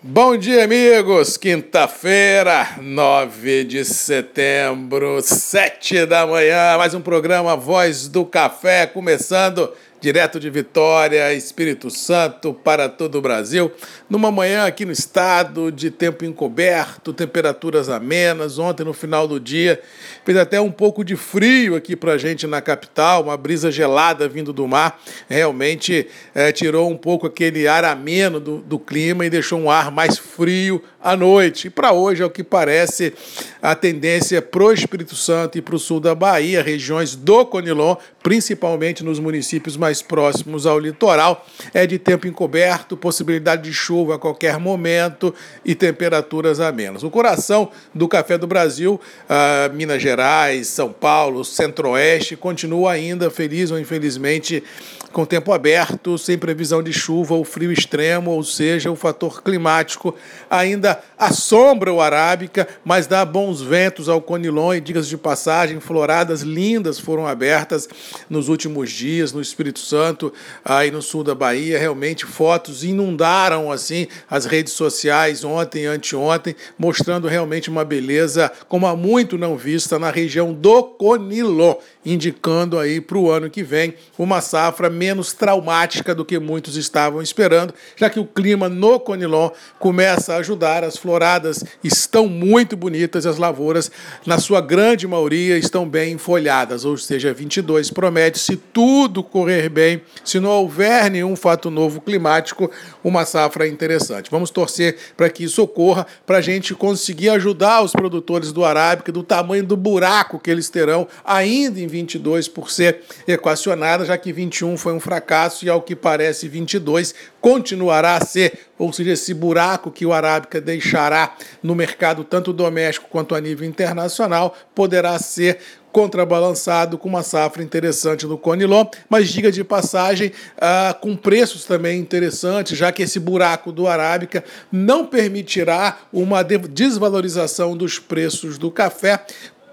Bom dia, amigos! Quinta-feira, 9 de setembro, 7 da manhã, mais um programa Voz do Café começando direto de Vitória, Espírito Santo, para todo o Brasil. Numa manhã aqui no estado, de tempo encoberto, temperaturas amenas. Ontem, no final do dia, fez até um pouco de frio aqui para gente na capital, uma brisa gelada vindo do mar. Realmente é, tirou um pouco aquele ar ameno do, do clima e deixou um ar mais frio à noite. E para hoje, é o que parece, a tendência para o Espírito Santo e para o sul da Bahia, regiões do Conilon, principalmente nos municípios mais próximos ao litoral, é de tempo encoberto, possibilidade de chuva a qualquer momento e temperaturas amenas. O coração do café do Brasil, uh, Minas Gerais, São Paulo, Centro-Oeste, continua ainda, feliz ou infelizmente, com tempo aberto, sem previsão de chuva ou frio extremo, ou seja, o fator climático ainda assombra o Arábica, mas dá bons ventos ao Conilon e, digas de passagem, floradas lindas foram abertas nos últimos dias no Espírito Santo, aí no sul da Bahia. Realmente, fotos inundaram assim as redes sociais ontem anteontem, mostrando realmente uma beleza como há muito não vista na região do Conilon, indicando aí para o ano que vem uma safra menos traumática do que muitos estavam esperando, já que o clima no Conilon começa a ajudar, as floradas estão muito bonitas, as lavouras, na sua grande maioria, estão bem folhadas, ou seja, 22 promete, se tudo correr bem, se não houver nenhum fato novo climático, uma safra interessante. Vamos torcer para que isso ocorra, para a gente conseguir ajudar os produtores do Arábica do tamanho do buraco que eles terão ainda em 22 por ser equacionada, já que 21 foi um fracasso e, ao que parece, 22 continuará a ser, ou seja, esse buraco que o Arábica deixará no mercado tanto doméstico quanto a nível internacional poderá ser contrabalançado com uma safra interessante no Conilon, mas diga de passagem, ah, com preços também interessantes, já que esse buraco do Arábica não permitirá uma desvalorização dos preços do café,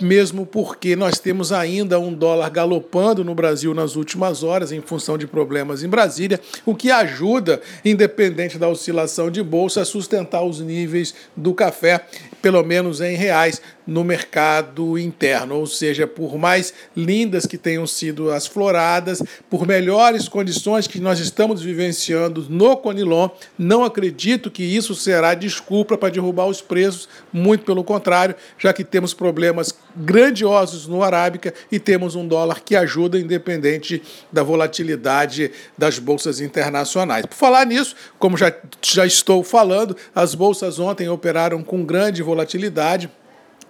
mesmo porque nós temos ainda um dólar galopando no Brasil nas últimas horas, em função de problemas em Brasília, o que ajuda, independente da oscilação de bolsa, a sustentar os níveis do café, pelo menos em reais, no mercado interno. Ou seja, por mais lindas que tenham sido as floradas, por melhores condições que nós estamos vivenciando no Conilon, não acredito que isso será desculpa para derrubar os preços, muito pelo contrário, já que temos problemas grandiosos no Arábica e temos um dólar que ajuda, independente da volatilidade das bolsas internacionais. Por falar nisso, como já, já estou falando, as bolsas ontem operaram com grande volatilidade volatilidade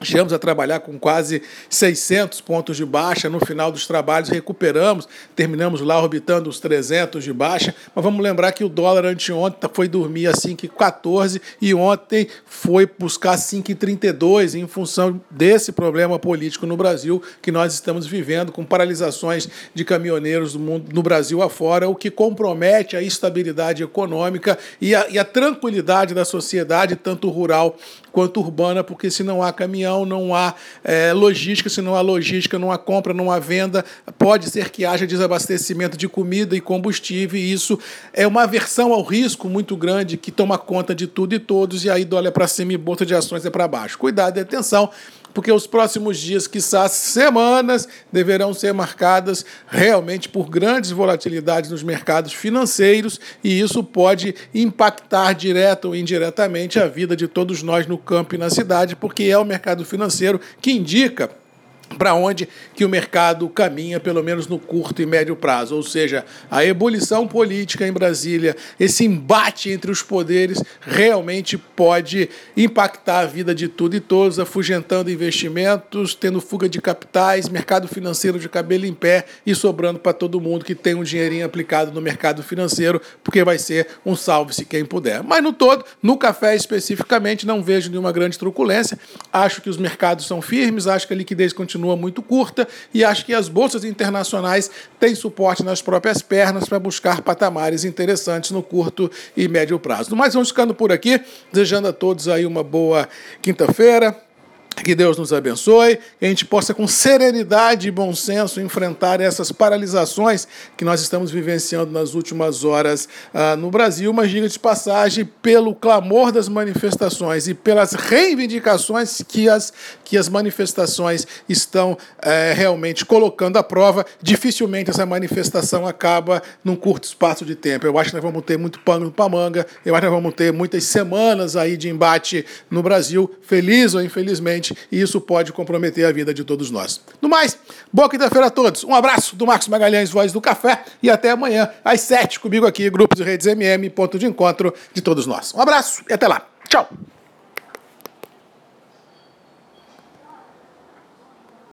Chegamos a trabalhar com quase 600 pontos de baixa. No final dos trabalhos, recuperamos, terminamos lá orbitando os 300 de baixa. Mas vamos lembrar que o dólar anteontem foi dormir a 5,14 e ontem foi buscar 5,32 em função desse problema político no Brasil que nós estamos vivendo, com paralisações de caminhoneiros do mundo, no Brasil afora, o que compromete a estabilidade econômica e a, e a tranquilidade da sociedade, tanto rural quanto urbana, porque se não há caminhão, não há é, logística, se não há logística, não há compra, não há venda, pode ser que haja desabastecimento de comida e combustível, e isso é uma aversão ao risco muito grande que toma conta de tudo e todos, e aí dólar para cima e bolsa de ações é para baixo. Cuidado e atenção porque os próximos dias, quiçá semanas, deverão ser marcadas realmente por grandes volatilidades nos mercados financeiros e isso pode impactar direta ou indiretamente a vida de todos nós no campo e na cidade, porque é o mercado financeiro que indica para onde que o mercado caminha, pelo menos no curto e médio prazo. Ou seja, a ebulição política em Brasília, esse embate entre os poderes, realmente pode impactar a vida de tudo e todos, afugentando investimentos, tendo fuga de capitais, mercado financeiro de cabelo em pé e sobrando para todo mundo que tem um dinheirinho aplicado no mercado financeiro, porque vai ser um salve-se quem puder. Mas no todo, no café especificamente, não vejo nenhuma grande truculência. Acho que os mercados são firmes, acho que a liquidez continua continua muito curta e acho que as bolsas internacionais têm suporte nas próprias pernas para buscar patamares interessantes no curto e médio prazo. Mas vamos ficando por aqui, desejando a todos aí uma boa quinta-feira Que Deus nos abençoe, que a gente possa, com serenidade e bom senso, enfrentar essas paralisações que nós estamos vivenciando nas últimas horas uh, no Brasil. Mas, diga de passagem, pelo clamor das manifestações e pelas reivindicações que as, que as manifestações estão eh, realmente colocando à prova, dificilmente essa manifestação acaba num curto espaço de tempo. Eu acho que nós vamos ter muito pano para manga, eu acho que nós vamos ter muitas semanas aí de embate no Brasil, feliz ou infelizmente e isso pode comprometer a vida de todos nós. No mais, boa quinta-feira a todos. Um abraço do Marcos Magalhães, Voz do Café, e até amanhã, às sete, comigo aqui, Grupos de Redes MM, ponto de encontro de todos nós. Um abraço e até lá. Tchau!